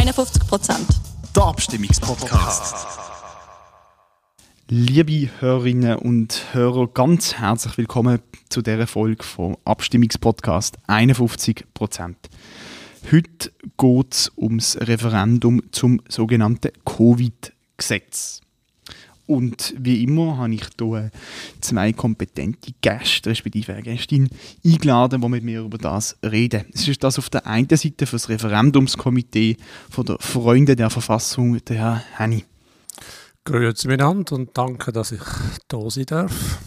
51 Prozent. Der Abstimmungspodcast. Liebe Hörerinnen und Hörer, ganz herzlich willkommen zu dieser Folge vom Abstimmungspodcast 51 Prozent. Heute geht es ums Referendum zum sogenannten Covid-Gesetz. Und wie immer habe ich hier zwei kompetente Gäste, respektive eine Gästin, eingeladen, die mit mir über das reden. Es ist das auf der einen Seite für das Referendumskomitee von der Freunde der Verfassung, der Herr Henny. Grüezi miteinander und danke, dass ich da sein darf.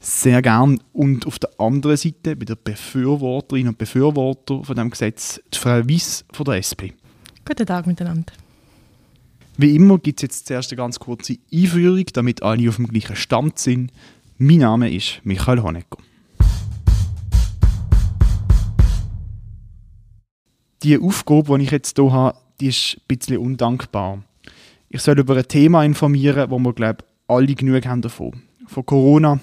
Sehr gern. Und auf der anderen Seite, bei der Befürworterinnen und Befürworter von dem Gesetz, die Frau Weiss von der SP. Guten Tag miteinander. Wie immer gibt es jetzt zuerst eine ganz kurze Einführung, damit alle auf dem gleichen Stand sind. Mein Name ist Michael Honecker. Die Aufgabe, die ich jetzt hier habe, die ist ein bisschen undankbar. Ich soll über ein Thema informieren, wo wir, glaube ich, alle genug haben davon. Von Corona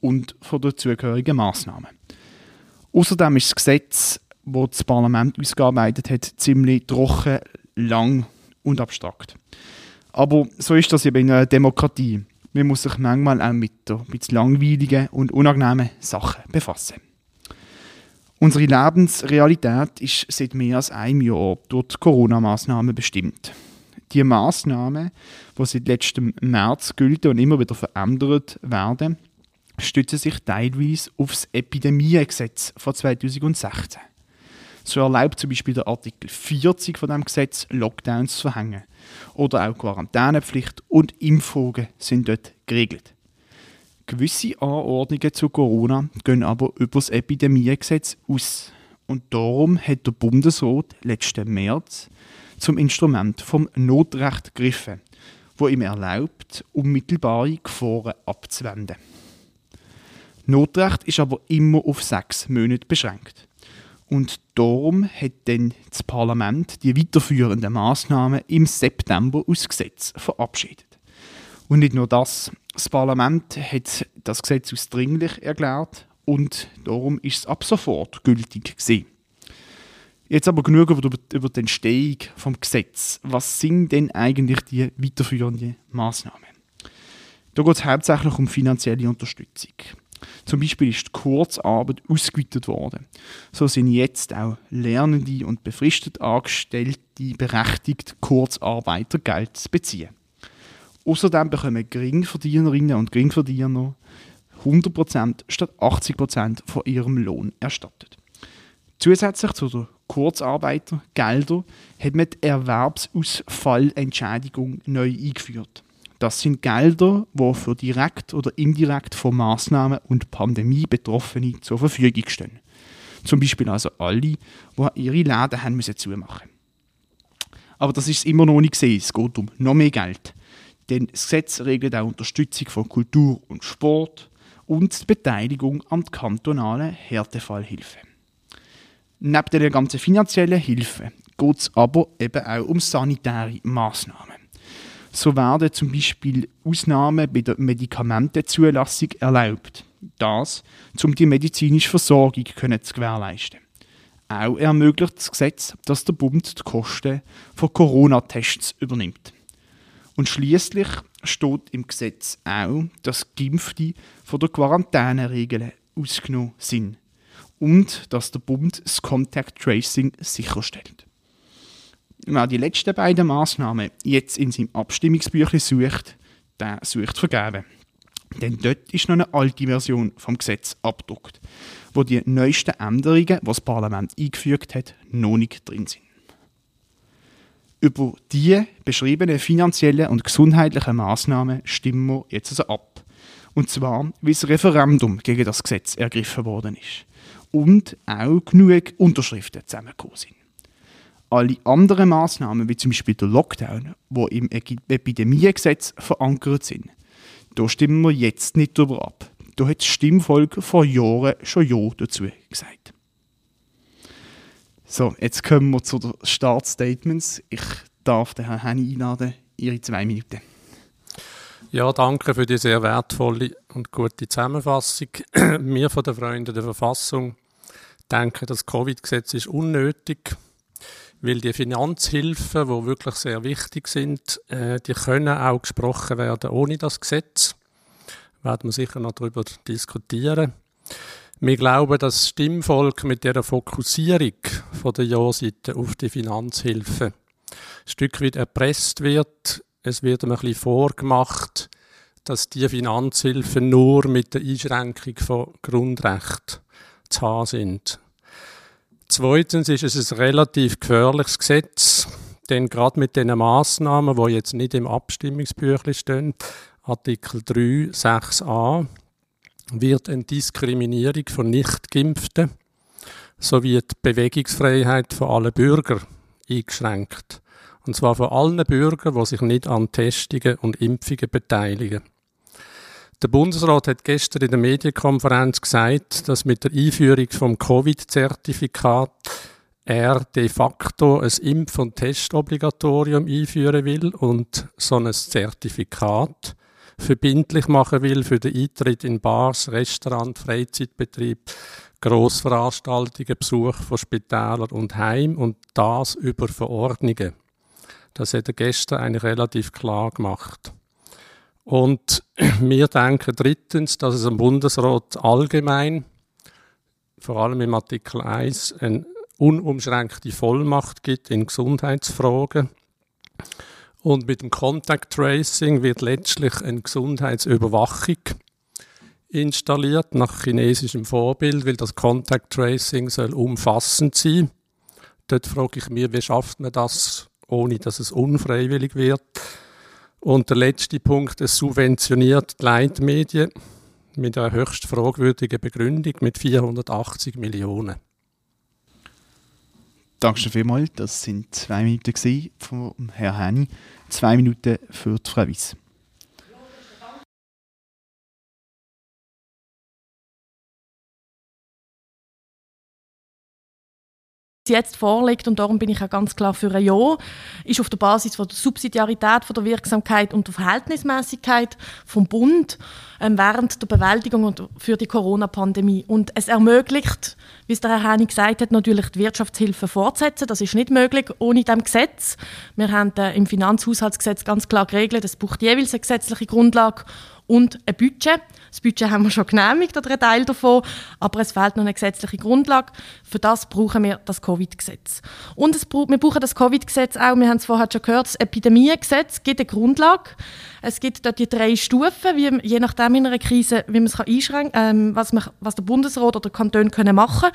und von den zugehörigen Massnahmen. Außerdem ist das Gesetz, das das Parlament ausgearbeitet hat, ziemlich trocken, lang und abstrakt. Aber so ist das eben in einer Demokratie. Man muss sich manchmal auch mit ein bisschen langweiligen und unangenehmen Sachen befassen. Unsere Lebensrealität ist seit mehr als einem Jahr durch die Corona-Massnahmen bestimmt. Die Massnahmen, die seit letztem März gelten und immer wieder verändert werden, stützen sich teilweise auf das Epidemiegesetz von 2016. So erlaubt zum Beispiel der Artikel 40 von dem Gesetz Lockdowns zu verhängen. Oder auch Quarantänepflicht und Impfungen sind dort geregelt. Gewisse Anordnungen zu Corona gehen aber über das Epidemiegesetz aus. Und darum hat der Bundesrat letzten März zum Instrument vom Notrecht gegriffen, wo ihm erlaubt, unmittelbare Gefahren abzuwenden. Notrecht ist aber immer auf sechs Monate beschränkt. Und darum hat dann das Parlament die weiterführenden Maßnahmen im September aus Gesetz verabschiedet. Und nicht nur das, das Parlament hat das Gesetz als dringlich erklärt und darum ist es ab sofort gültig gewesen. Jetzt aber genug über, über die Entstehung vom Gesetz. Was sind denn eigentlich die weiterführenden Maßnahmen? Da geht es hauptsächlich um finanzielle Unterstützung. Zum Beispiel ist die Kurzarbeit ausgeweitet worden. So sind jetzt auch Lernende und befristet Angestellte berechtigt, Kurzarbeitergeld zu beziehen. Außerdem bekommen Geringverdienerinnen und Geringverdiener 100% statt 80% von ihrem Lohn erstattet. Zusätzlich zu den Kurzarbeitergeldern hat man die Erwerbsausfallentschädigung neu eingeführt. Das sind Gelder, die für direkt oder indirekt von Maßnahmen und Pandemie Betroffene zur Verfügung stehen. Zum Beispiel also alle, die ihre Läden haben müssen zumachen Aber das ist immer noch nicht gesehen. Es geht um noch mehr Geld. Denn das Gesetz regelt auch Unterstützung von Kultur und Sport und die Beteiligung an der kantonalen Härtefallhilfe. Neben der ganzen finanziellen Hilfe geht es aber eben auch um sanitäre Maßnahmen. So werden zum Beispiel Ausnahmen bei der Medikamentenzulassung erlaubt. Das, um die medizinische Versorgung zu gewährleisten. Auch ermöglicht das Gesetz, dass der Bund die Kosten von Corona-Tests übernimmt. Und schließlich steht im Gesetz auch, dass Geimpfte von der Quarantäneregeln ausgenommen sind und dass der Bund das Contact Tracing sicherstellt. Wer die letzten beiden Massnahmen jetzt in seinem Abstimmungsbüchlein sucht, der sucht vergeben. Denn dort ist noch eine alte Version vom Gesetz abgedruckt, wo die neuesten Änderungen, die das Parlament eingefügt hat, noch nicht drin sind. Über die beschriebenen finanziellen und gesundheitlichen Massnahmen stimmen wir jetzt also ab. Und zwar, wie das Referendum gegen das Gesetz ergriffen worden ist. Und auch genug Unterschriften zusammengekommen sind. Alle anderen Maßnahmen, wie zum Beispiel der Lockdown, die im Epidemiegesetz verankert sind, da stimmen wir jetzt nicht darüber ab. Da hat das Stimmvolk vor Jahren schon Ja dazu gesagt. So, jetzt kommen wir zu den Startstatements. Ich darf den Herrn Henny einladen, Ihre zwei Minuten. Ja, danke für die sehr wertvolle und gute Zusammenfassung. Wir von den Freunden der Verfassung denken, das Covid-Gesetz ist unnötig Weil die Finanzhilfen, die wirklich sehr wichtig sind, äh, die können auch gesprochen werden ohne das Gesetz. Werden wir sicher noch darüber diskutieren. Wir glauben, dass das Stimmvolk mit der Fokussierung von der Ja-Seite auf die Finanzhilfe ein Stück weit erpresst wird. Es wird ein bisschen vorgemacht, dass die Finanzhilfen nur mit der Einschränkung von Grundrechten zu haben sind. Zweitens ist es ein relativ gefährliches Gesetz, denn gerade mit den Massnahmen, die jetzt nicht im Abstimmungsbüchlein stehen, Artikel 3, 6a, wird eine Diskriminierung von Nichtgeimpften sowie die Bewegungsfreiheit von allen Bürgern eingeschränkt. Und zwar von allen Bürgern, die sich nicht an Testungen und Impfungen beteiligen. Der Bundesrat hat gestern in der Medienkonferenz gesagt, dass mit der Einführung vom Covid-Zertifikat er de facto ein Impf- und Testobligatorium einführen will und so ein Zertifikat verbindlich machen will für den Eintritt in Bars, Restaurants, Freizeitbetrieb, Grossveranstaltungen, Besuch von Spitälern und Heim und das über Verordnungen. Das hat er gestern eigentlich relativ klar gemacht. Und wir denken drittens, dass es am Bundesrat allgemein, vor allem im Artikel 1, eine unumschränkte Vollmacht gibt in Gesundheitsfragen. Und mit dem Contact Tracing wird letztlich eine Gesundheitsüberwachung installiert, nach chinesischem Vorbild, weil das Contact Tracing soll umfassend sein. Dort frage ich mich, wie schafft man das, ohne dass es unfreiwillig wird? Und der letzte Punkt, es subventioniert die Leitmedien mit einer höchst fragwürdigen Begründung mit 480 Millionen. Dankeschön vielmals. Das sind zwei Minuten von Herrn Henny. Zwei Minuten für die Frau Weiss. Jetzt vorliegt, und darum bin ich auch ganz klar für ein Ja, ist auf der Basis von der Subsidiarität, von der Wirksamkeit und der Verhältnismäßigkeit vom Bund ähm, während der Bewältigung und für die Corona-Pandemie. Und es ermöglicht, wie es der Herr Henning gesagt hat, natürlich die Wirtschaftshilfe fortsetzen. Das ist nicht möglich ohne dem Gesetz. Wir haben äh, im Finanzhaushaltsgesetz ganz klar geregelt, es braucht jeweils eine gesetzliche Grundlage und ein Budget. Das Budget haben wir schon genehmigt, oder ein Teil davon, aber es fehlt noch eine gesetzliche Grundlage. Für das brauchen wir das Covid-Gesetz. Und es, wir brauchen das Covid-Gesetz auch, wir haben es vorher schon gehört, das Epidemiegesetz gibt eine Grundlage. Es gibt dort die drei Stufen, wie, je nachdem in einer Krise, wie man es einschränken kann, ähm, was, man, was der Bundesrat oder der Kanton können machen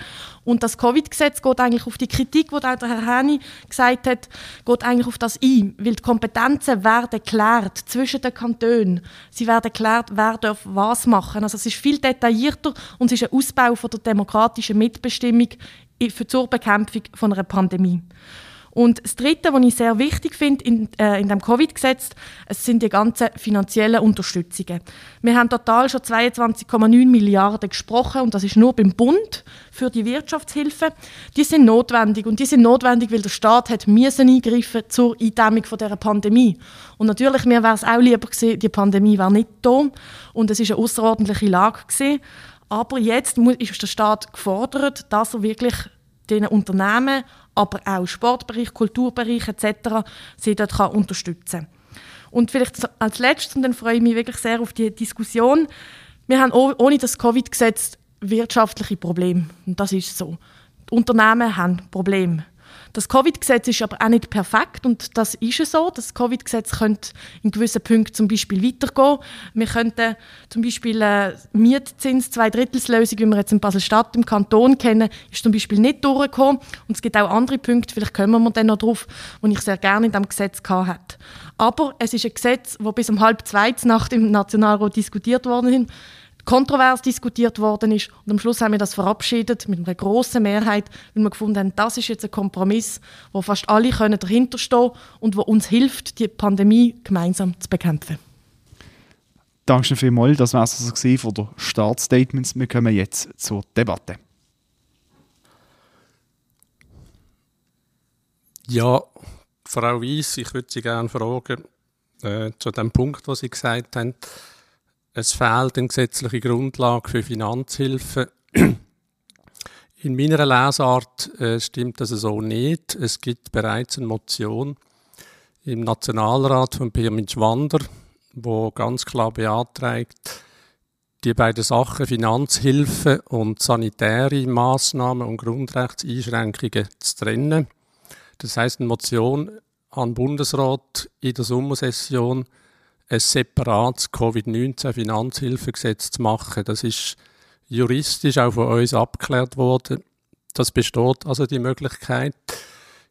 Und das Covid-Gesetz geht eigentlich auf die Kritik, die auch der Herr Häni gesagt hat, geht eigentlich auf das ein, weil die Kompetenzen werden geklärt zwischen den Kantonen. Sie werden geklärt, wer darf was machen. Also es ist viel detaillierter und es ist ein Ausbau von der demokratischen Mitbestimmung zur Bekämpfung von einer Pandemie. Und das Dritte, was ich sehr wichtig finde in, äh, in dem Covid-Gesetz, es sind die ganzen finanziellen Unterstützungen. Wir haben total schon 22,9 Milliarden gesprochen und das ist nur beim Bund für die Wirtschaftshilfe. Die sind notwendig und die sind notwendig, weil der Staat hat müssen eingreifen zur Eindämmung von der Pandemie. Und natürlich mir wäre es auch lieber gewesen, die Pandemie war nicht da und es ist eine außerordentliche Lage gewesen. Aber jetzt ist der Staat gefordert, dass er wirklich den Unternehmen aber auch Sportbereich, Kulturbereich etc. sie dort kann unterstützen Und vielleicht als letztes, und dann freue ich mich wirklich sehr auf die Diskussion, wir haben ohne das Covid-Gesetz wirtschaftliche Probleme. Und das ist so. Die Unternehmen haben Probleme. Das Covid-Gesetz ist aber auch nicht perfekt und das ist es so. Das Covid-Gesetz könnte in gewissen Punkten zum Beispiel weitergehen. Wir könnten zum Beispiel eine Mietzins Zweidrittelslösung, wie wir jetzt in Basel-Stadt im Kanton kennen, ist zum Beispiel nicht durchgekommen. Und es gibt auch andere Punkte, vielleicht kommen wir dann noch drauf, die ich sehr gerne in diesem Gesetz hatte. Aber es ist ein Gesetz, das bis um halb zwei Nacht im Nationalrat diskutiert worden ist kontrovers diskutiert worden ist. Und am Schluss haben wir das verabschiedet mit einer großen Mehrheit, weil wir gefunden haben, das ist jetzt ein Kompromiss, wo fast alle können dahinter stehen und wo uns hilft, die Pandemie gemeinsam zu bekämpfen. Danke vielmals. Das war es also von der Startstatements. Wir kommen jetzt zur Debatte. Ja, Frau Weiss, ich würde Sie gerne fragen, äh, zu dem Punkt, was Sie gesagt haben. Es fehlt eine gesetzliche Grundlage für Finanzhilfe. In meiner Lesart äh, stimmt das so nicht. Es gibt bereits eine Motion im Nationalrat von Pirmin Schwander, wo ganz klar beantragt, die beiden Sachen Finanzhilfe und sanitäre Maßnahmen und Grundrechtseinschränkungen zu trennen. Das heißt, eine Motion an den Bundesrat in der Sommersession ein separates Covid-19-Finanzhilfegesetz zu machen. Das ist juristisch auch von uns abgeklärt worden. Das besteht also die Möglichkeit.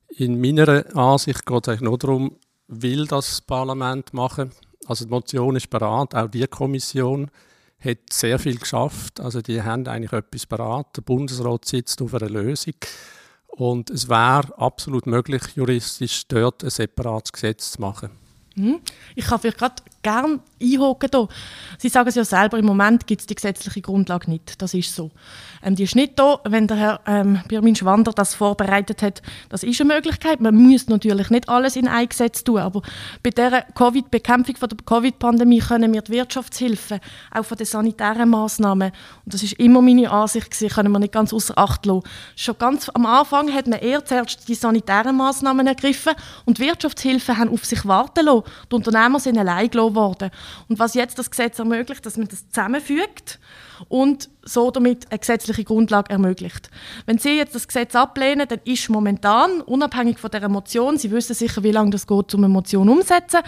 In meiner Ansicht geht es eigentlich nur darum, will das Parlament machen. Also die Motion ist beraten, auch die Kommission hat sehr viel geschafft. Also die haben eigentlich etwas beraten. Der Bundesrat sitzt auf einer Lösung. Und es wäre absolut möglich, juristisch dort ein separates Gesetz zu machen. Mhm. Ich kann vielleicht gerade gerne einhaken hier. Sie sagen es ja selber, im Moment gibt es die gesetzliche Grundlage nicht. Das ist so. Ähm, die ist nicht da, wenn der Herr ähm, Birmin Schwander das vorbereitet hat. Das ist eine Möglichkeit. Man muss natürlich nicht alles in ein Gesetz tun, aber bei der COVID-Bekämpfung der Covid-Pandemie können wir die Wirtschaftshilfe, auch von den sanitären Maßnahmen, und das ist immer meine Ansicht gewesen, können wir nicht ganz außer Acht lassen. Schon ganz am Anfang hat man eher zuerst die sanitären Maßnahmen ergriffen und die Wirtschaftshilfe haben auf sich warten lassen. Die Unternehmer sind allein gelassen worden. Und was jetzt das Gesetz ermöglicht, dass man das zusammenfügt und so damit eine gesetzliche Grundlage ermöglicht. Wenn Sie jetzt das Gesetz ablehnen, dann ist momentan, unabhängig von der Motion, Sie wissen sicher, wie lange das geht, um eine Motion umzusetzen,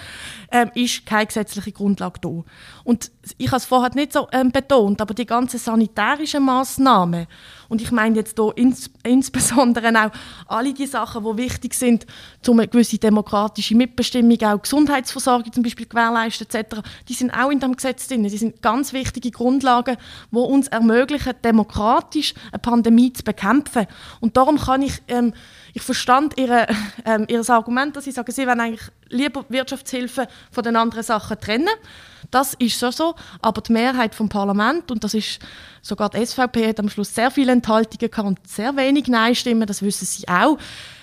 ähm, ist keine gesetzliche Grundlage da. Und ich habe es vorher nicht so ähm, betont, aber die ganzen sanitärischen Maßnahmen und ich meine jetzt hier ins, insbesondere auch alle die Sachen, die wichtig sind, um eine gewisse demokratische Mitbestimmung, auch Gesundheitsversorgung zum Beispiel gewährleisten etc., die sind auch in dem Gesetz drin. Die sind ganz wichtige Grundlagen, die uns ermöglichen, demokratisch eine Pandemie zu bekämpfen. Und darum kann ich ähm, ich verstand ihre, ähm, ihr Argument, dass sie sagen, sie wollen eigentlich lieber Wirtschaftshilfe von den anderen Sachen trennen. Das ist so so, aber die Mehrheit vom Parlament und das ist sogar die SVP hat am Schluss sehr viele Enthaltungen gehabt und sehr wenig Nein-Stimmen, das wissen sie auch.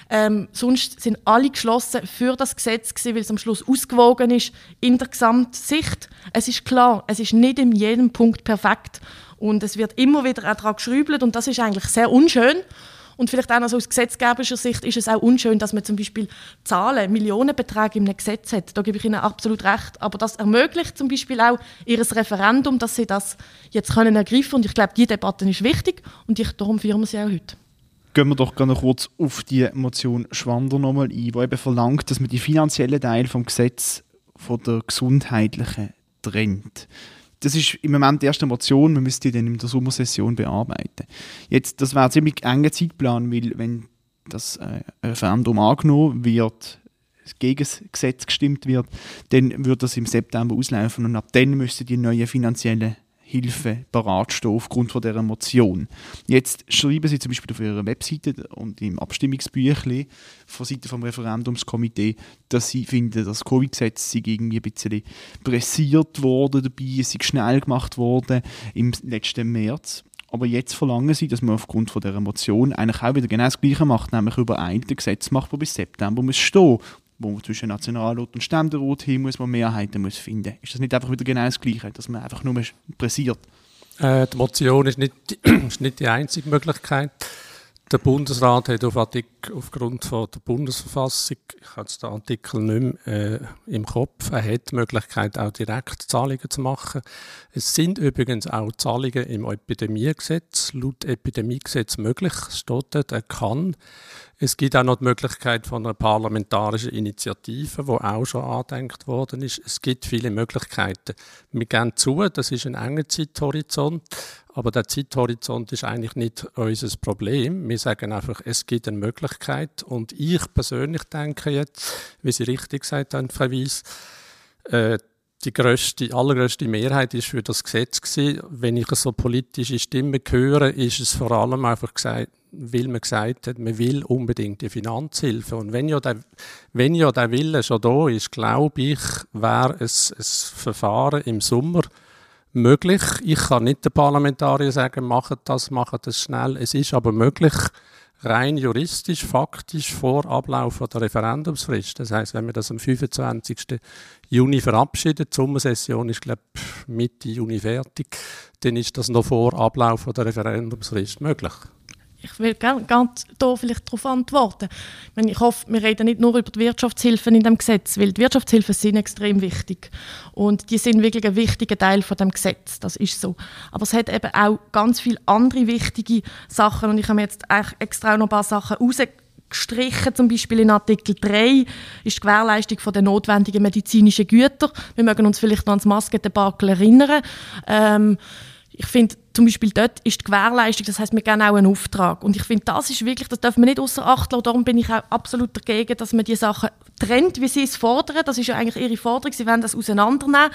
Ähm, sonst sind alle geschlossen für das Gesetz gewesen, weil es am Schluss ausgewogen ist in der Gesamtsicht. Es ist klar, es ist nicht in jedem Punkt perfekt und es wird immer wieder auch daran geschrübelt und das ist eigentlich sehr unschön. Und vielleicht auch noch so aus gesetzgeberischer Sicht ist es auch unschön, dass man zum Beispiel Zahlen, Millionenbeträge in einem Gesetz hat. Da gebe ich Ihnen absolut recht. Aber das ermöglicht zum Beispiel auch Ihr Referendum, dass Sie das jetzt können ergreifen Und ich glaube, diese Debatte ist wichtig und ich, darum führen wir sie auch heute. Gehen wir doch gerne kurz auf die Motion Schwander nochmal ein, die eben verlangt, dass man die finanziellen Teile vom Gesetz von der gesundheitlichen trennt das ist im Moment die erste Motion, man müsste die dann in der Sommersession bearbeiten. Jetzt, das wäre ein ziemlich enger Zeitplan, weil wenn das äh, Referendum angenommen wird, gegen das Gesetz gestimmt wird, dann wird das im September auslaufen und ab dann müssten die neuen finanziellen Hilfe bereitstehen aufgrund von dieser Motion. Jetzt schreiben Sie zum Beispiel auf Ihrer Webseite und im Abstimmungsbüchlein von Seiten vom Referendumskomitee, dass Sie finden, das Covid-Gesetz irgendwie ein bisschen pressiert worden dabei, es sei schnell gemacht worden im letzten März. Aber jetzt verlangen sie, dass man aufgrund von dieser Motion eigentlich auch wieder genau das Gleiche macht, nämlich über ein Gesetz macht, das bis September muss stehen wo man zwischen Nationalrat und Ständerat hin muss, wo Mehrheiten muss finden. Ist das nicht einfach wieder genau das Gleiche, dass man einfach nur pressiert? Äh, die Motion ist nicht, ist nicht die einzige Möglichkeit. Der Bundesrat hat auf Artikel, aufgrund von der Bundesverfassung, ich habe den Artikel nicht mehr äh, im Kopf, er hat die Möglichkeit, auch direkt Zahlungen zu machen. Es sind übrigens auch Zahlungen im Epidemiegesetz, laut Epidemiegesetz möglich, steht dort, er kann es gibt auch noch die Möglichkeit von einer parlamentarischen Initiative, die auch schon angedenkt worden ist. Es gibt viele Möglichkeiten. Wir gehen zu, das ist ein enger Zeithorizont, aber der Zeithorizont ist eigentlich nicht unser Problem. Wir sagen einfach, es gibt eine Möglichkeit und ich persönlich denke jetzt, wie Sie richtig gesagt haben, Frau Weiss, äh, die grösste, allergrößte Mehrheit ist für das Gesetz gewesen. Wenn ich so politische Stimmen höre, ist es vor allem einfach gesagt, weil man gesagt hat, man will unbedingt die Finanzhilfe. Und wenn ja der, wenn ja der Wille schon da ist, glaube ich, wäre es ein Verfahren im Sommer möglich. Ich kann nicht den Parlamentariern sagen, macht das, macht das schnell. Es ist aber möglich, rein juristisch, faktisch vor Ablauf der Referendumsfrist. Das heißt, wenn wir das am 25. Juni verabschiedet, die Sommersession ist, glaube ich, Mitte Juni fertig, dann ist das noch vor Ablauf der Referendumsfrist möglich. Ich will gerne da vielleicht darauf antworten. Ich, meine, ich hoffe, wir reden nicht nur über die Wirtschaftshilfen in dem Gesetz, weil die Wirtschaftshilfen sind extrem wichtig und die sind wirklich ein wichtiger Teil von dem Gesetz. Das ist so. Aber es hat eben auch ganz viele andere wichtige Sachen und ich habe jetzt extra noch ein paar Sachen rausgestrichen. zum Beispiel in Artikel 3 ist die Gewährleistung der notwendigen medizinischen Güter. Wir mögen uns vielleicht noch ans Maskendebakel erinnern. Ähm, ich finde, zum Beispiel dort ist die Gewährleistung, das heißt, wir geben auch einen Auftrag. Und ich finde, das ist wirklich, das dürfen wir nicht außer Acht lassen. Darum bin ich auch absolut dagegen, dass man die Sachen trennt, wie sie es fordern. Das ist ja eigentlich ihre Forderung. Sie wollen das auseinandernehmen.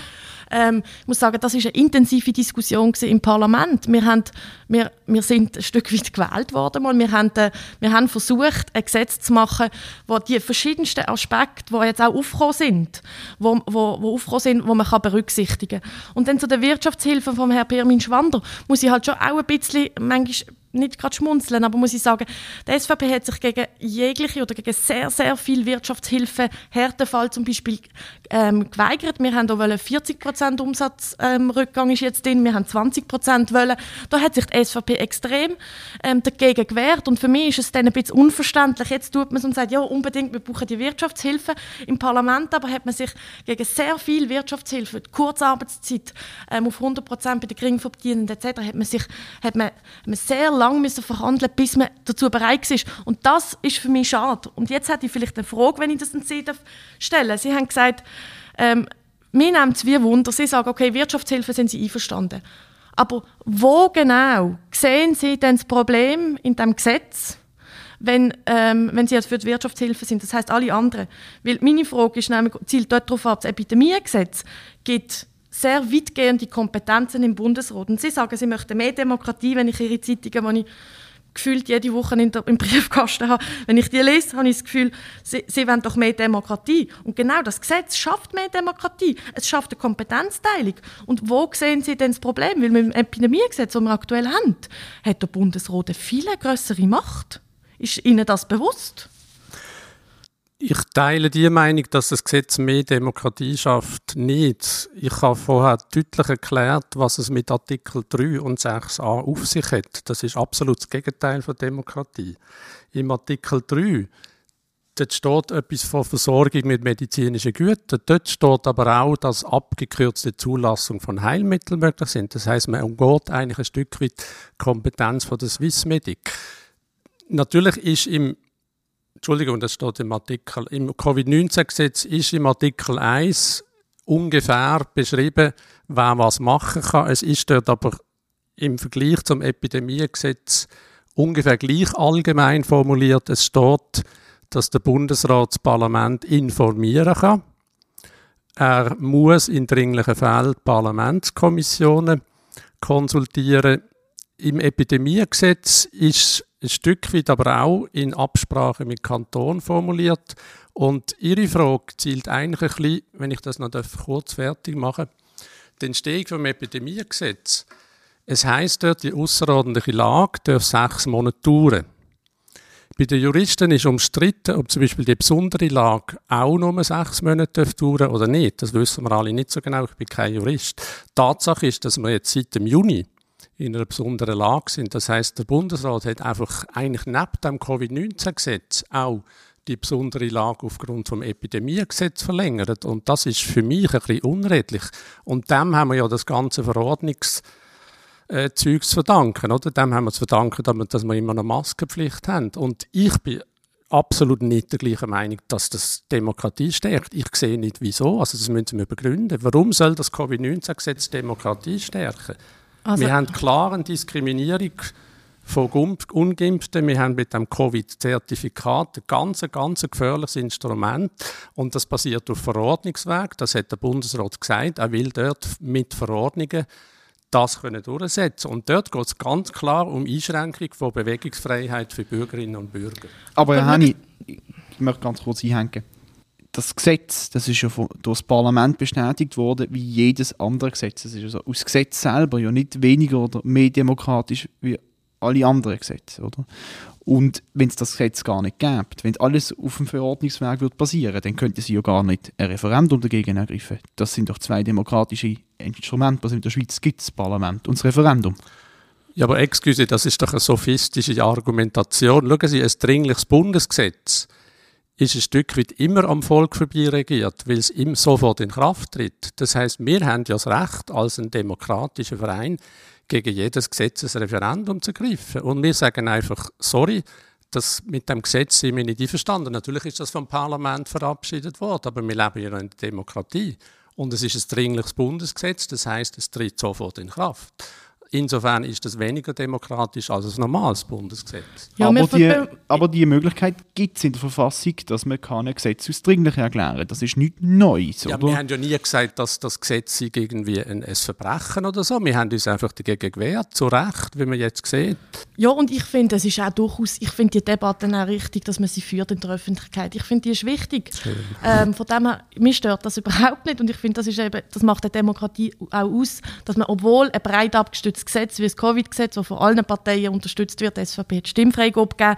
Ähm, ich muss sagen, das ist eine intensive Diskussion im Parlament. Wir, haben, wir, wir sind ein Stück weit gewählt worden. Mal. Wir, haben, äh, wir haben versucht, ein Gesetz zu machen, wo die verschiedensten Aspekte, die jetzt auch aufgekommen sind, wo, wo, wo aufgekommen sind, wo man kann berücksichtigen kann. Und dann zu der Wirtschaftshilfe von Herrn Pirmin Schwander muss ich halt schon auch ein bisschen, manchmal nicht gerade schmunzeln, aber muss ich sagen, die SVP hat sich gegen jegliche oder gegen sehr, sehr viel Wirtschaftshilfe, Härtefall zum Beispiel, ähm, geweigert. Wir haben auch 40 Prozent Umsatzrückgang ähm, ist jetzt drin, wir haben 20 Prozent wollen. Da hat sich die SVP extrem ähm, dagegen gewehrt und für mich ist es dann ein bisschen unverständlich. Jetzt tut man es und sagt, ja unbedingt, wir brauchen die Wirtschaftshilfe. Im Parlament aber hat man sich gegen sehr viel Wirtschaftshilfe, die Kurzarbeitszeit ähm, auf 100 Prozent bei den Geringverdienenden etc., hat man sich hat man, hat man sehr lange müssen verhandeln bis man dazu bereit ist. Und das ist für mich schade. Und jetzt hätte ich vielleicht eine Frage, wenn ich das an Sie stellen Sie haben gesagt, ähm, mir nimmt es wie Wunder, Sie sagen, okay, Wirtschaftshilfe sind Sie einverstanden. Aber wo genau sehen Sie denn das Problem in dem Gesetz, wenn, ähm, wenn Sie jetzt für die Wirtschaftshilfe sind, das heißt alle anderen? Weil meine Frage ist nämlich, zielt dort darauf ab, das Epidemiegesetz gibt sehr weitgehende Kompetenzen im Bundesrat. Und Sie sagen, Sie möchten mehr Demokratie, wenn ich Ihre Zeitungen, die ich gefühlt jede Woche der, im Briefkasten habe, wenn ich die lese, habe ich das Gefühl, sie, sie wollen doch mehr Demokratie. Und genau das Gesetz schafft mehr Demokratie. Es schafft eine Kompetenzteilung. Und wo sehen Sie denn das Problem? Weil mit dem Epidemiegesetz, das wir aktuell haben, hat der Bundesrat eine viel größere Macht. Ist Ihnen das bewusst? Ich teile die Meinung, dass das Gesetz mehr Demokratie schafft, nicht. Ich habe vorher deutlich erklärt, was es mit Artikel 3 und 6a auf sich hat. Das ist absolut das Gegenteil von Demokratie. Im Artikel 3 dort steht etwas von Versorgung mit medizinischen Gütern. Dort steht aber auch, dass abgekürzte Zulassung von Heilmitteln möglich sind. Das heißt, man umgeht eigentlich ein Stück weit die Kompetenz von der Swissmedic. Natürlich ist im Entschuldigung, das steht im Artikel, im Covid-19-Gesetz ist im Artikel 1 ungefähr beschrieben, wer was machen kann. Es ist dort aber im Vergleich zum Epidemiegesetz ungefähr gleich allgemein formuliert. Es steht, dass der Bundesrat das Parlament informieren kann. Er muss in dringlichen Fällen Parlamentskommissionen konsultieren. Im Epidemiegesetz ist ein Stück weit aber auch in Absprache mit Kanton formuliert. Und Ihre Frage zielt eigentlich ein bisschen, wenn ich das noch kurz fertig mache, die Entstehung vom Epidemiegesetz. Es heißt dort, die außerordentliche Lage darf sechs Monate dauern. Bei den Juristen ist umstritten, ob zum Beispiel die besondere Lage auch nur sechs Monate dauern oder nicht. Das wissen wir alle nicht so genau. Ich bin kein Jurist. Tatsache ist, dass wir jetzt seit dem Juni in einer besonderen Lage sind. Das heißt, der Bundesrat hat einfach eigentlich neben dem Covid-19-Gesetz auch die besondere Lage aufgrund vom Epidemiegesetz verlängert. Und das ist für mich ein bisschen unredlich. Und dem haben wir ja das ganze Verordnungs- äh, zu verdanken, oder? Dem haben wir zu verdanken, dass wir immer eine Maskenpflicht haben. Und ich bin absolut nicht der gleichen Meinung, dass das Demokratie stärkt. Ich sehe nicht, wieso. Also das müssen wir begründen. Warum soll das Covid-19-Gesetz Demokratie stärken? Also, wir haben klar eine Diskriminierung von Ungeimpften. Wir haben mit dem Covid-Zertifikat ein ganz, ganz gefährliches Instrument. Und das basiert auf Verordnungsweg. Das hat der Bundesrat gesagt. Er will dort mit Verordnungen das können durchsetzen Und dort geht es ganz klar um Einschränkung von Bewegungsfreiheit für Bürgerinnen und Bürger. Aber Herr Henni, ich möchte ganz kurz einhängen das Gesetz, das ist ja von, durch das Parlament bestätigt worden, wie jedes andere Gesetz. Das ist also aus Gesetz selber ja nicht weniger oder mehr demokratisch wie alle anderen Gesetze, oder? Und wenn es das Gesetz gar nicht gibt, wenn alles auf dem Verordnungsweg wird basieren, dann könnte sie ja gar nicht ein Referendum dagegen ergreifen. Das sind doch zwei demokratische Instrumente. Also in der Schweiz gibt das Parlament und das Referendum. Ja, aber excuse, das ist doch eine sophistische Argumentation. Schauen Sie, ein dringliches Bundesgesetz ist ein Stück weit immer am Volk vorbei regiert, weil es ihm sofort in Kraft tritt. Das heißt, wir haben ja das Recht, als ein demokratischer Verein gegen jedes Gesetzesreferendum zu greifen. Und wir sagen einfach, sorry, das, mit dem Gesetz sind wir nicht einverstanden. Natürlich ist das vom Parlament verabschiedet worden, aber wir leben ja in einer Demokratie. Und es ist ein dringliches Bundesgesetz, das heißt, es tritt sofort in Kraft. Insofern ist das weniger demokratisch als ein normales Bundesgesetz. Ja, aber, die, aber die Möglichkeit gibt es in der Verfassung, dass man keine Gesetze als dringlich erklären kann. Das ist nichts Neues, ja, Wir haben ja nie gesagt, dass das Gesetz irgendwie ein, ein Verbrechen oder so. Wir haben uns einfach dagegen gewehrt, zu Recht, wie man jetzt sieht. Ja, und ich finde, es ist auch durchaus, ich finde die Debatte auch richtig, dass man sie führt in der Öffentlichkeit. Ich finde, die ist wichtig. Ähm, von dem her, mir stört das überhaupt nicht und ich finde, das, das macht eine Demokratie auch aus, dass man, obwohl ein breit abgestütztes das Gesetz wie das Covid-Gesetz, das von allen Parteien unterstützt wird, die SVP hat Stimmfreigabe gegeben,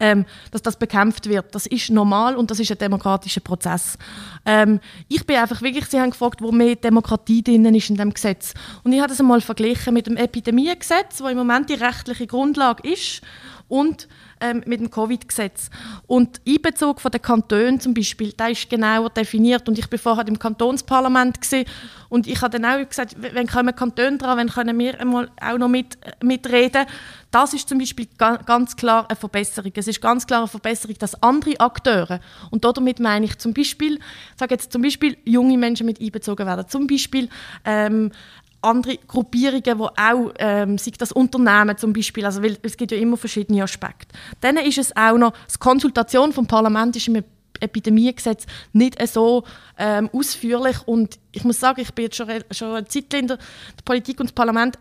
ähm, dass das bekämpft wird. Das ist normal und das ist ein demokratischer Prozess. Ähm, ich bin einfach wirklich, Sie haben gefragt, wo mehr Demokratie drin ist in dem Gesetz. Und ich habe das einmal verglichen mit dem Epidemiegesetz, wo im Moment die rechtliche Grundlage ist und ähm, mit dem Covid-Gesetz. Und Einbezug von den Kantonen zum Beispiel, der ist genauer definiert. Und ich war vorher im Kantonsparlament gewesen, und ich habe dann auch gesagt, wenn kommen Kantone dran, wenn können wir einmal auch noch mit, mitreden. Das ist zum Beispiel ganz klar eine Verbesserung. Es ist ganz klar eine Verbesserung, dass andere Akteure, und damit meine ich zum Beispiel, sage jetzt zum Beispiel junge Menschen mit einbezogen werden, zum Beispiel ähm, andere Gruppierungen, die auch, ähm, sei das Unternehmen zum Beispiel, also weil es gibt ja immer verschiedene Aspekte. Dann ist es auch noch, die Konsultation vom Parlament ist im Epidemiegesetz nicht so ähm, ausführlich und ich muss sagen, ich bin jetzt schon, schon eine Zeit in der, Politik und das Parlament.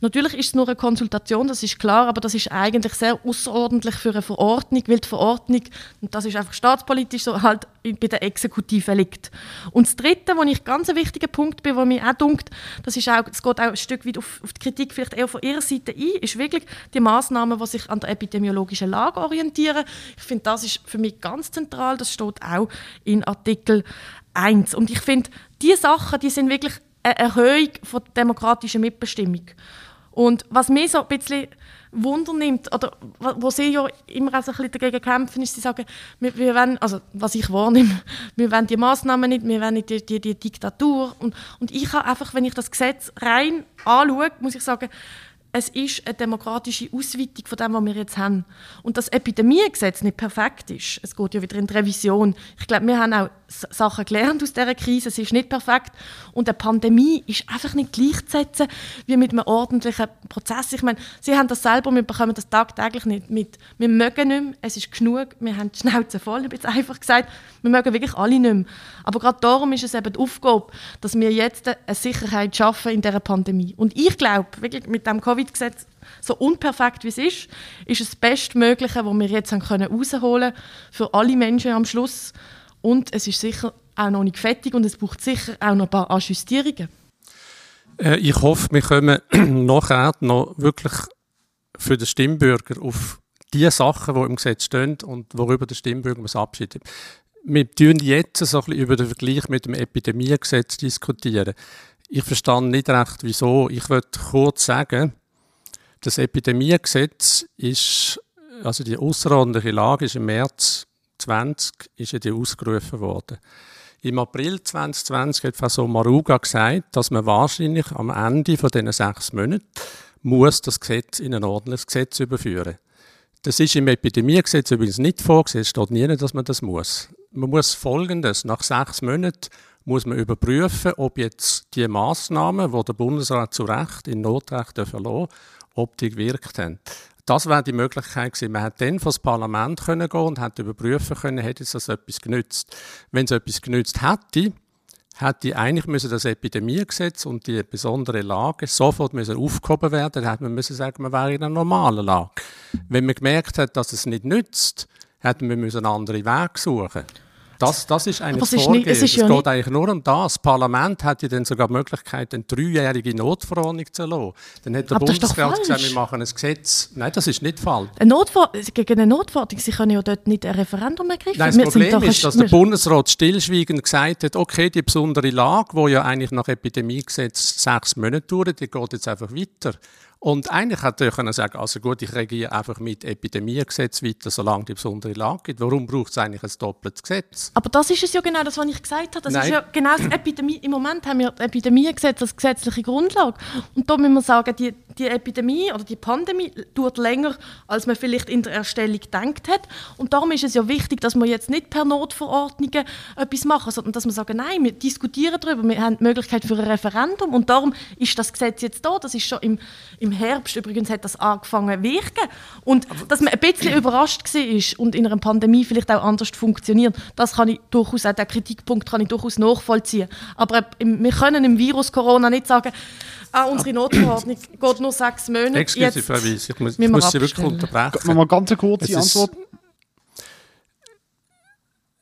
Natürlich ist es nur eine Konsultation, das ist klar, aber das ist eigentlich sehr außerordentlich für eine Verordnung, weil die Verordnung, und das ist einfach staatspolitisch so, halt bei der Exekutive liegt. Und das Dritte, wo ich ganz ein wichtiger Punkt bin, wo mir auch denkt, das ist auch, es geht auch ein Stück weit auf, auf die Kritik vielleicht eher von Ihrer Seite ein, ist wirklich die Maßnahmen, die sich an der epidemiologischen Lage orientieren. Ich finde, das ist für mich ganz zentral. Das steht auch in Artikel eins. Und ich finde, diese Sachen, die sind wirklich eine Erhöhung von demokratischer Mitbestimmung. Und was mir so ein bisschen Wunder nimmt, oder wo sie ja immer auch so ein bisschen dagegen kämpfen, ist, sie sagen, wir, wir wollen, also was ich wahrnehme, wir wollen die Massnahmen nicht, wir wollen nicht die, die, die Diktatur. Und, und ich habe einfach, wenn ich das Gesetz rein anschaue, muss ich sagen, es ist eine demokratische Ausweitung von dem, was wir jetzt haben. Und das Epidemiegesetz nicht perfekt ist, es geht ja wieder in die Revision. Ich glaube, wir haben auch Sachen gelernt aus dieser Krise, es ist nicht perfekt. Und eine Pandemie ist einfach nicht gleichzusetzen wie mit einem ordentlichen Prozess. Ich meine, Sie haben das selber, wir bekommen das tagtäglich nicht mit. Wir mögen nicht mehr, es ist genug, wir haben die Schnauze voll, ich jetzt einfach gesagt, wir mögen wirklich alle nicht mehr. Aber gerade darum ist es eben die Aufgabe, dass wir jetzt eine Sicherheit schaffen in dieser Pandemie. Und ich glaube, wirklich mit dem Covid-Gesetz, so unperfekt wie es ist, ist es das Bestmögliche, was wir jetzt herausholen können für alle Menschen am Schluss. Und es ist sicher auch noch nicht fertig und es braucht sicher auch noch ein paar Ajustierungen. Äh, ich hoffe, wir kommen nachher noch wirklich für den Stimmbürger auf die Sachen, die im Gesetz stehen und worüber der Stimmbürger muss abschieden Wir diskutieren jetzt so ein bisschen über den Vergleich mit dem Epidemiegesetz diskutieren. Ich verstehe nicht recht, wieso. Ich würde kurz sagen, das Epidemiegesetz ist, also die außerordentliche Lage ist im März 2020 ist ja die ausgerufen worden. Im April 2020 hat Frau Maruga gesagt, dass man wahrscheinlich am Ende von diesen sechs Monaten muss das Gesetz in ein ordentliches Gesetz überführen. Das ist im Epidemiegesetz übrigens nicht vorgesehen, es steht nie, dass man das muss. Man muss Folgendes, nach sechs Monaten muss man überprüfen, ob jetzt die Maßnahmen, die der Bundesrat zu Recht in Notrecht verloren, ob die gewirkt haben. Das wäre die Möglichkeit gewesen. Man hätte dann vor das Parlament können gehen und hätte überprüfen können, hätte es das etwas genützt. Wenn es etwas genützt hätte, hätte eigentlich müssen das Epidemiegesetz und die besondere Lage sofort müssen aufgehoben werden. Dann hätte man müssen sagen, man wäre in einer normalen Lage. Wenn man gemerkt hat, dass es nicht nützt, hätten wir müssen einen anderen Weg suchen. Das, das ist eigentlich das Vorgehen. Nicht, es, es ja geht eigentlich nur um das. Das Parlament hat ja dann sogar die Möglichkeit, eine dreijährige Notverordnung zu lassen. Dann hat der Aber Bundesrat gesagt, wir machen ein Gesetz. Nein, das ist nicht falsch. Eine gegen eine Notverordnung, Sie können ja dort nicht ein Referendum ergreifen. Nein, das Problem ist, dass der Bundesrat stillschweigend gesagt hat, okay, die besondere Lage, die ja eigentlich nach Epidemiegesetz sechs Monate dauert, die geht jetzt einfach weiter. Und eigentlich hätte ich können sagen, also gut, ich reagiere einfach mit Epidemiegesetz weiter, solange die besondere Lage gibt. Warum braucht es eigentlich ein doppeltes Gesetz? Aber das ist es ja genau das, was ich gesagt habe. Das Nein. ist ja genau das Epidemie. Im Moment haben wir das Epidemiegesetz als gesetzliche Grundlage. Und da müssen wir sagen, die, die Epidemie oder die Pandemie dauert länger, als man vielleicht in der Erstellung gedacht hat. Und darum ist es ja wichtig, dass wir jetzt nicht per Notverordnungen etwas machen, sondern dass wir sagen, nein, wir diskutieren darüber, wir haben die Möglichkeit für ein Referendum und darum ist das Gesetz jetzt da. Das ist schon im, im Herbst übrigens hat das angefangen zu wirken. Und dass man ein bisschen überrascht war und in einer Pandemie vielleicht auch anders funktioniert, das kann ich durchaus, auch den Kritikpunkt kann ich durchaus nachvollziehen. Aber äh, im- wir können im Virus Corona nicht sagen, ah, unsere Notverordnung geht nur sechs Monate. Excuse, Frau Weiss, ich muss, ich muss Sie wirklich unterbrechen. Noch mal ganz eine kurze Es ist- Antwort.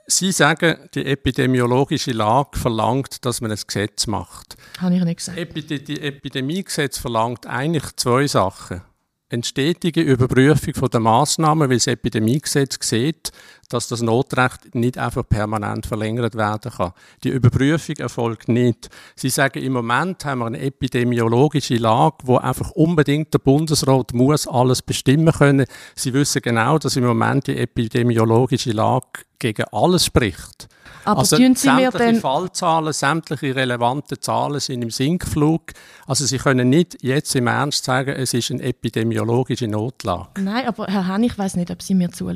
Sie sagen, die epidemiologische Lage verlangt, dass man ein Gesetz macht. Habe ich nicht gesagt. Epide die Epidemiegesetz verlangt eigentlich zwei Sachen. Eine stetige Überprüfung von der Maßnahmen, weil das Epidemiegesetz sieht, dass das Notrecht nicht einfach permanent verlängert werden kann. Die Überprüfung erfolgt nicht. Sie sagen, im Moment haben wir eine epidemiologische Lage, wo einfach unbedingt der Bundesrat muss alles bestimmen können. Sie wissen genau, dass im Moment die epidemiologische Lage gegen alles spricht. Aber also tun Sie mir sämtliche Fallzahlen, sämtliche relevanten Zahlen sind im Sinkflug. Also Sie können nicht jetzt im Ernst sagen, es ist eine epidemiologische Notlage. Nein, aber Herr Henn, ich weiß nicht, ob Sie mir zuhören.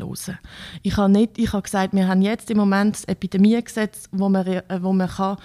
Ich habe, nicht, ich habe gesagt, wir haben jetzt im Moment das Epidemiegesetz, wo man, wo man kann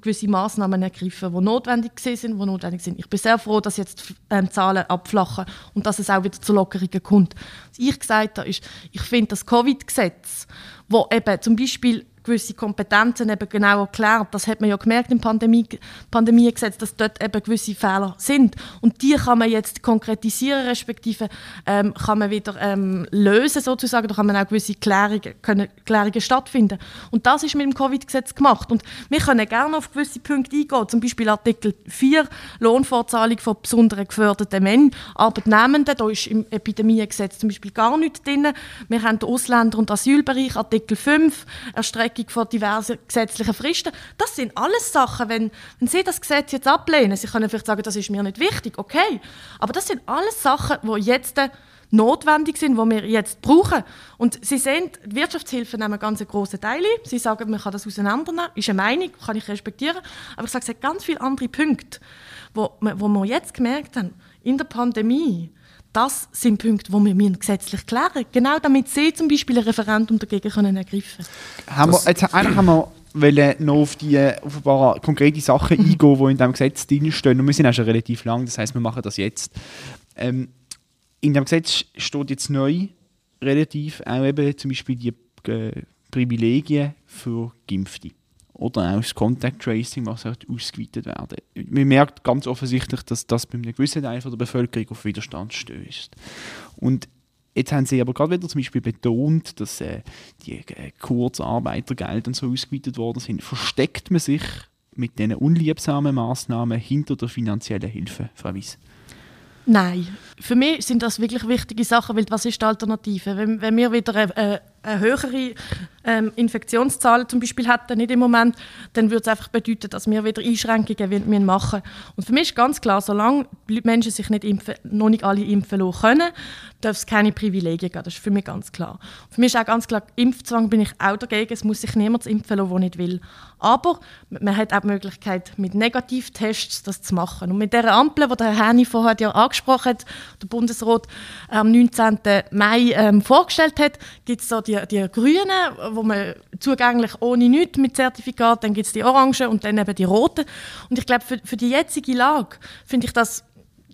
gewisse Maßnahmen ergreifen kann, die notwendig sind, die notwendig sind. Ich bin sehr froh, dass jetzt ähm, Zahlen abflachen und dass es auch wieder zu Lockerungen kommt. Was ich gesagt habe, ist, ich finde das Covid-Gesetz, wo eben zum Beispiel gewisse Kompetenzen eben genau erklärt. Das hat man ja gemerkt im Pandemie, Pandemiegesetz, dass dort eben gewisse Fehler sind. Und die kann man jetzt konkretisieren, respektive ähm, kann man wieder ähm, lösen sozusagen. Da kann man auch gewisse Klärungen, können Klärungen stattfinden. Und das ist mit dem Covid-Gesetz gemacht. Und wir können gerne auf gewisse Punkte eingehen. Zum Beispiel Artikel 4, Lohnfortzahlung von besonderen geförderten Menschen, Arbeitnehmenden. Da ist im Epidemiegesetz zum Beispiel gar nichts drin. Wir haben den Ausländer- und Asylbereich, Artikel 5, Erstreckung von diversen gesetzlichen Fristen. Das sind alles Sachen, wenn, wenn Sie das Gesetz jetzt ablehnen, Sie können vielleicht sagen, das ist mir nicht wichtig, okay. Aber das sind alles Sachen, die jetzt notwendig sind, die wir jetzt brauchen. Und Sie sehen, die Wirtschaftshilfe nehmen ganz einen grossen Teil ein. Sie sagen, man kann das auseinandernehmen. Ist eine Meinung, kann ich respektieren. Aber ich sage, es hat ganz viele andere Punkte, wo, wo wir jetzt gemerkt haben, in der Pandemie, das sind Punkte, die wir müssen gesetzlich klären müssen. Genau damit Sie zum Beispiel ein Referendum dagegen können ergreifen Haben wir, jetzt, eigentlich haben wir wollen noch auf die äh, offenbar konkrete Sachen eingehen, die in diesem Gesetz drinstehen. Und wir sind auch schon relativ lang, das heißt, wir machen das jetzt. Ähm, in dem Gesetz steht jetzt neu relativ auch eben zum Beispiel die äh, Privilegien für Geimpfte. Oder auch das Contact Tracing, was halt ausgeweitet werden. Man merkt ganz offensichtlich, dass das bei einem gewissen Teil der Bevölkerung auf Widerstand stößt. Und Jetzt haben sie aber gerade wieder zum Beispiel betont, dass äh, die äh, Kurzarbeitergelder und so ausgeweitet worden sind. Versteckt man sich mit diesen unliebsamen Maßnahmen hinter der finanziellen Hilfe, Frau Weiss? Nein, für mich sind das wirklich wichtige Sachen, weil was ist die Alternative? Wenn, wenn wir wieder eine, eine, höhere ähm, Infektionszahlen zum Beispiel hätten, nicht im Moment, dann würde es einfach bedeuten, dass wir wieder Einschränkungen wi- müssen machen Und für mich ist ganz klar, solange die Menschen sich nicht impfen, noch nicht alle impfen lassen können, darf es keine Privilegien geben. Das ist für mich ganz klar. Für mich ist auch ganz klar, Impfzwang bin ich auch dagegen. Es muss sich niemand impfen lassen, der nicht will. Aber man hat auch die Möglichkeit, mit Negativtests das zu machen. Und mit der Ampel, die der Herr Henni vorher ja angesprochen hat, der Bundesrat am 19. Mai ähm, vorgestellt hat, gibt es so die, die Grünen, wo man zugänglich ohne nichts mit Zertifikat, dann gibt es die Orangen und dann eben die Roten. Und ich glaube, für, für die jetzige Lage finde ich das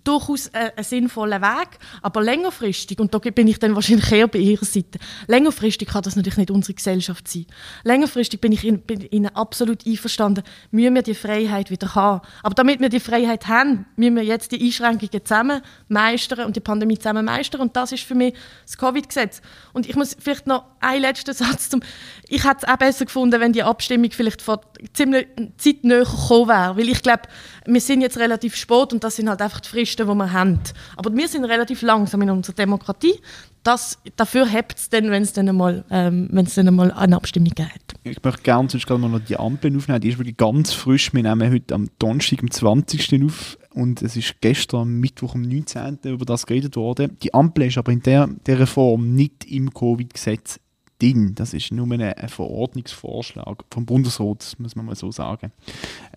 durchaus ein, ein sinnvoller Weg, aber längerfristig, und da bin ich dann wahrscheinlich eher bei Ihrer Seite, längerfristig kann das natürlich nicht unsere Gesellschaft sein. Längerfristig bin ich in, Ihnen absolut einverstanden, müssen wir die Freiheit wieder haben. Aber damit wir die Freiheit haben, müssen wir jetzt die Einschränkungen zusammen meistern und die Pandemie zusammen meistern und das ist für mich das Covid-Gesetz. Und ich muss vielleicht noch einen letzten Satz zum... Ich hätte es auch besser gefunden, wenn die Abstimmung vielleicht vor ziemlich zeitnäher gekommen wäre, weil ich glaube, wir sind jetzt relativ spät und das sind halt einfach die Fristen, die wir haben. Aber wir sind relativ langsam in unserer Demokratie. Das, dafür hebt es dann, wenn es dann einmal, ähm, dann einmal eine Abstimmung gibt. Ich möchte gerne sonst gerade mal noch die Ampeln aufnehmen. Die ist wirklich ganz frisch. Wir nehmen heute am Donnerstag, am 20. auf. und es ist gestern Mittwoch am 19. über das geredet worden. Die Ampel ist aber in der, der Form nicht im Covid-Gesetz drin. Das ist nur ein Verordnungsvorschlag vom Bundesrat, muss man mal so sagen.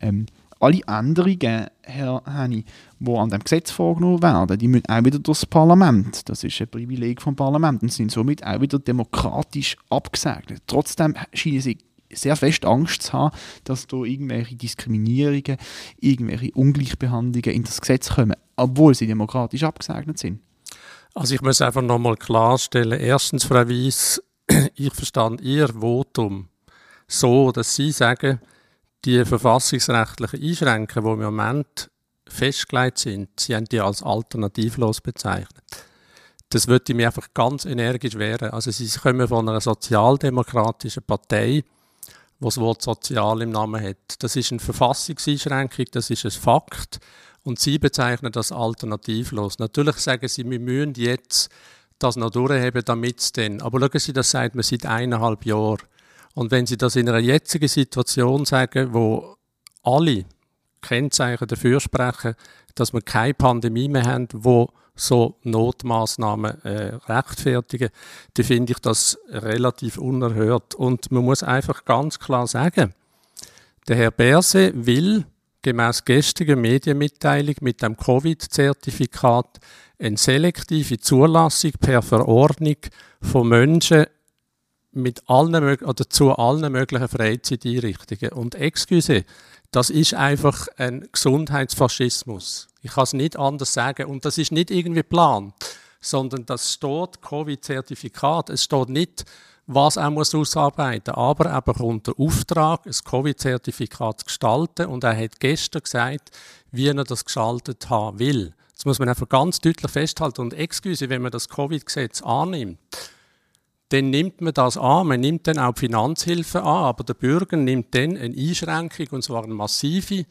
Ähm, alle Änderungen, Herr Henny, die an dem Gesetz vorgenommen werden, die müssen auch wieder durchs Parlament. Das ist ein Privileg vom Parlament und sind somit auch wieder demokratisch abgesegnet. Trotzdem scheinen sie sehr fest Angst zu haben, dass da irgendwelche Diskriminierungen, irgendwelche Ungleichbehandlungen in das Gesetz kommen, obwohl sie demokratisch abgesegnet sind. Also ich muss einfach nochmal klarstellen, erstens, Frau Weiss, ich verstand Ihr Votum so, dass Sie sagen, die verfassungsrechtlichen Einschränkungen, die im Moment festgelegt sind, Sie haben die als alternativlos bezeichnet. Das würde ich mir einfach ganz energisch wehren. Also Sie kommen von einer sozialdemokratischen Partei, wo das Wort sozial im Namen hat. Das ist eine Verfassungseinschränkung, das ist ein Fakt. Und Sie bezeichnen das alternativlos. Natürlich sagen Sie, wir müssen jetzt das noch durchheben, damit es dann. Aber schauen Sie, das sagt man seit eineinhalb Jahren. Und wenn Sie das in einer jetzigen Situation sagen, wo alle Kennzeichen dafür sprechen, dass wir keine Pandemie mehr haben, wo so Notmaßnahmen äh, rechtfertigen, dann finde ich das relativ unerhört. Und man muss einfach ganz klar sagen, der Herr Berse will gemäß gestriger Medienmitteilung mit dem Covid-Zertifikat eine selektive Zulassung per Verordnung von Menschen mit allen, oder zu allen möglichen Freizeiteinrichtungen. Und excuse, das ist einfach ein Gesundheitsfaschismus. Ich kann es nicht anders sagen. Und das ist nicht irgendwie geplant, sondern das steht Covid-Zertifikat. Es steht nicht, was er muss ausarbeiten muss. Aber er bekommt den Auftrag, ein Covid-Zertifikat zu gestalten. Und er hat gestern gesagt, wie er das gestaltet haben will. Das muss man einfach ganz deutlich festhalten. Und excuse, wenn man das Covid-Gesetz annimmt, dann nimmt man das an, man nimmt dann auch die Finanzhilfe an, aber der Bürger nimmt dann eine Einschränkung, und zwar eine massive,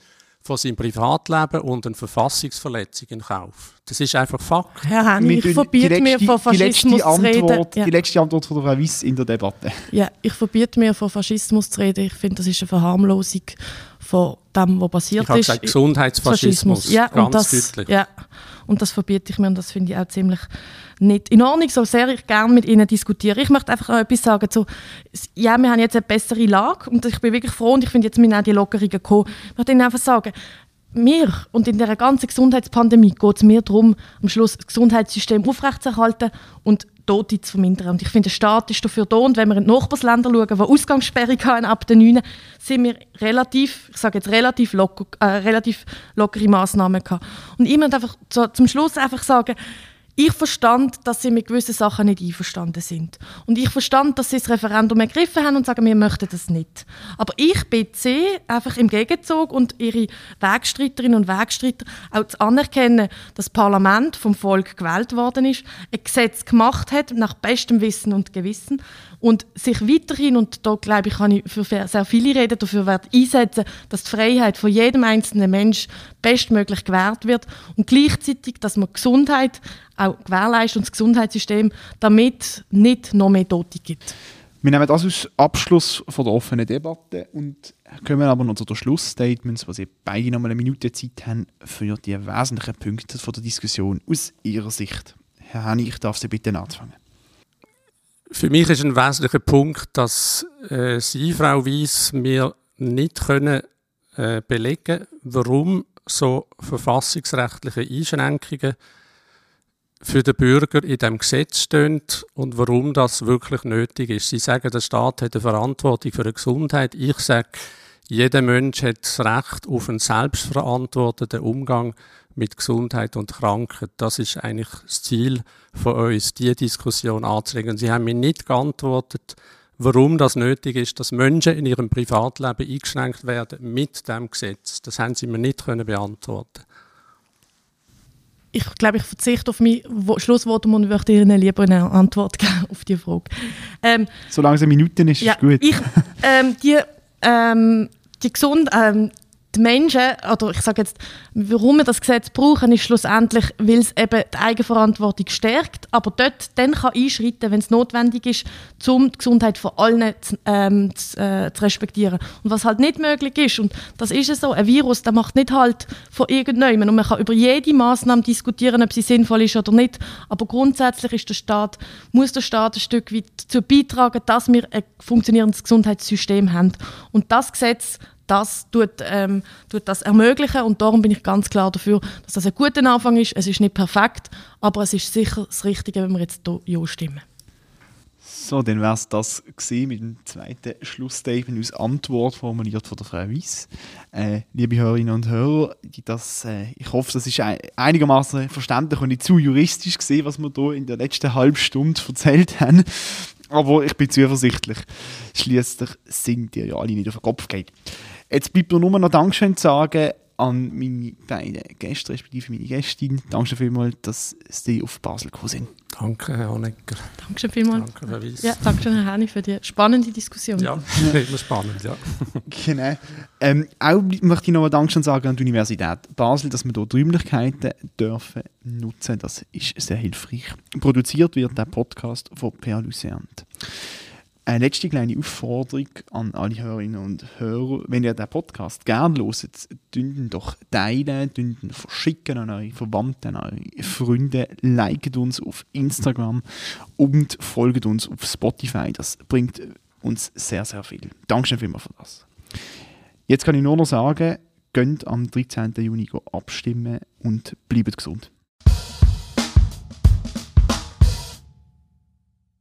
von seinem Privatleben und eine Verfassungsverletzung in Kauf. Das ist einfach Fakt. Herr Hennig, ich verbiete mir von Faschismus zu reden. Ja. Die letzte Antwort von der Frau Wiss in der Debatte. Ja, ich verbiete mir von Faschismus zu reden. Ich finde, das ist eine Verharmlosung von dem, was passiert ich ist. Ich habe gesagt Gesundheitsfaschismus, ja, ganz und das, deutlich. Ja, und das verbiete ich mir und das finde ich auch ziemlich nicht in Ordnung, so sehr ich gerne mit Ihnen diskutiere. Ich möchte einfach noch etwas sagen zu, ja, wir haben jetzt eine bessere Lage und ich bin wirklich froh und ich finde, jetzt müssen auch die Lockerungen gekommen. Ich möchte Ihnen einfach sagen, mir und in der ganzen Gesundheitspandemie geht es mir darum, am Schluss das Gesundheitssystem aufrechtzuerhalten und Tote zu vermindern. Und ich finde, der Staat ist dafür da. Und wenn wir in die Nachbarländer schauen, die Ausgangssperre haben ab den 9, sind wir relativ, ich sage jetzt relativ, locker, äh, relativ lockere Massnahmen gehabt. Und ich möchte einfach so, zum Schluss einfach sagen, ich verstand, dass sie mit gewissen Sachen nicht einverstanden sind. Und ich verstand, dass sie das Referendum ergriffen haben und sagen, wir möchten das nicht. Aber ich bitte einfach im Gegenzug und ihre Wegstreiterinnen und Wegstreiter auch zu anerkennen, dass das Parlament vom Volk gewählt worden ist, ein Gesetz gemacht hat, nach bestem Wissen und Gewissen und sich weiterhin, und da glaube ich, kann ich für sehr viele reden, dafür wird einsetzen, dass die Freiheit von jedem einzelnen Mensch bestmöglich gewährt wird und gleichzeitig, dass man Gesundheit auch gewährleistet und das Gesundheitssystem damit nicht noch mehr Tote gibt. Wir nehmen das als Abschluss von der offenen Debatte und kommen aber noch zu den Schlussstatements, wo Sie beide noch mal eine Minute Zeit haben für die wesentlichen Punkte von der Diskussion aus Ihrer Sicht. Herr Hennig, ich darf Sie bitte anfangen. Für mich ist ein wesentlicher Punkt, dass äh, Sie, Frau Weiss, mir nicht können äh, belegen, warum so verfassungsrechtliche Einschränkungen für den Bürger in dem Gesetz stehen und warum das wirklich nötig ist. Sie sagen, der Staat hat eine Verantwortung für die Gesundheit. Ich sage, jeder Mensch hat das Recht auf einen selbstverantworteten Umgang mit Gesundheit und Krankheit. Das ist eigentlich das Ziel von uns, diese Diskussion anzuregen. Sie haben mir nicht geantwortet, warum das nötig ist, dass Menschen in ihrem Privatleben eingeschränkt werden mit dem Gesetz. Das haben Sie mir nicht können beantworten. Ich glaube, ich verzichte auf mein Schlusswort und möchte Ihnen lieber eine Antwort geben auf die Frage. Ähm, Solange es eine Minute ist, ja, ist gut. Ich, ähm, die, ähm, die, gesund, ähm, die Menschen, oder ich sage jetzt, warum wir das Gesetz brauchen, ist schlussendlich, weil es eben die Eigenverantwortung stärkt, aber dort dann kann einschreiten, wenn es notwendig ist, um die Gesundheit von allen zu, ähm, zu, äh, zu, respektieren. Und was halt nicht möglich ist, und das ist es so, ein Virus, der macht nicht halt von irgendjemandem und man kann über jede Maßnahme diskutieren, ob sie sinnvoll ist oder nicht, aber grundsätzlich ist der Staat, muss der Staat ein Stück weit dazu beitragen, dass wir ein funktionierendes Gesundheitssystem haben. Und das Gesetz das tut, ähm, tut das ermöglichen und darum bin ich ganz klar dafür, dass das ein guter Anfang ist. Es ist nicht perfekt, aber es ist sicher das Richtige, wenn wir jetzt hier Ja stimmen. So, dann wäre es das mit dem zweiten Schlussstatement aus Antwort formuliert von der Frau Weiss. Äh, liebe Hörerinnen und Hörer, das, äh, ich hoffe, das ist einigermaßen verständlich und nicht zu juristisch gesehen, was wir hier in der letzten halben Stunde erzählt haben. Aber ich bin zuversichtlich. Schließlich sind die ja alle nicht auf den Kopf geht. Jetzt bleibt mir nur noch Dankeschön zu sagen an meine beiden Gäste, respektive meine Gästin. Danke vielmals, dass Sie auf Basel gekommen sind. Danke, Herr Honecker. Danke vielmals. Danke, Herr Weiss. Ja, danke schön, Herr Henni, für die spannende Diskussion. Ja, immer spannend, ja. genau. Ähm, auch möchte ich noch mal Dankeschön sagen an die Universität Basel, dass wir hier die Räumlichkeiten dürfen nutzen. Das ist sehr hilfreich. Produziert wird der Podcast von Per Lucerne. Eine letzte kleine Aufforderung an alle Hörerinnen und Hörer. Wenn ihr den Podcast gerne hört, ihn doch teilen, ihn verschicken an eure Verwandten, an eure Freunde, liket uns auf Instagram und folgt uns auf Spotify. Das bringt uns sehr, sehr viel. Dankeschön vielmals für das. Jetzt kann ich nur noch sagen, gönnt am 13. Juni abstimmen und bleibt gesund.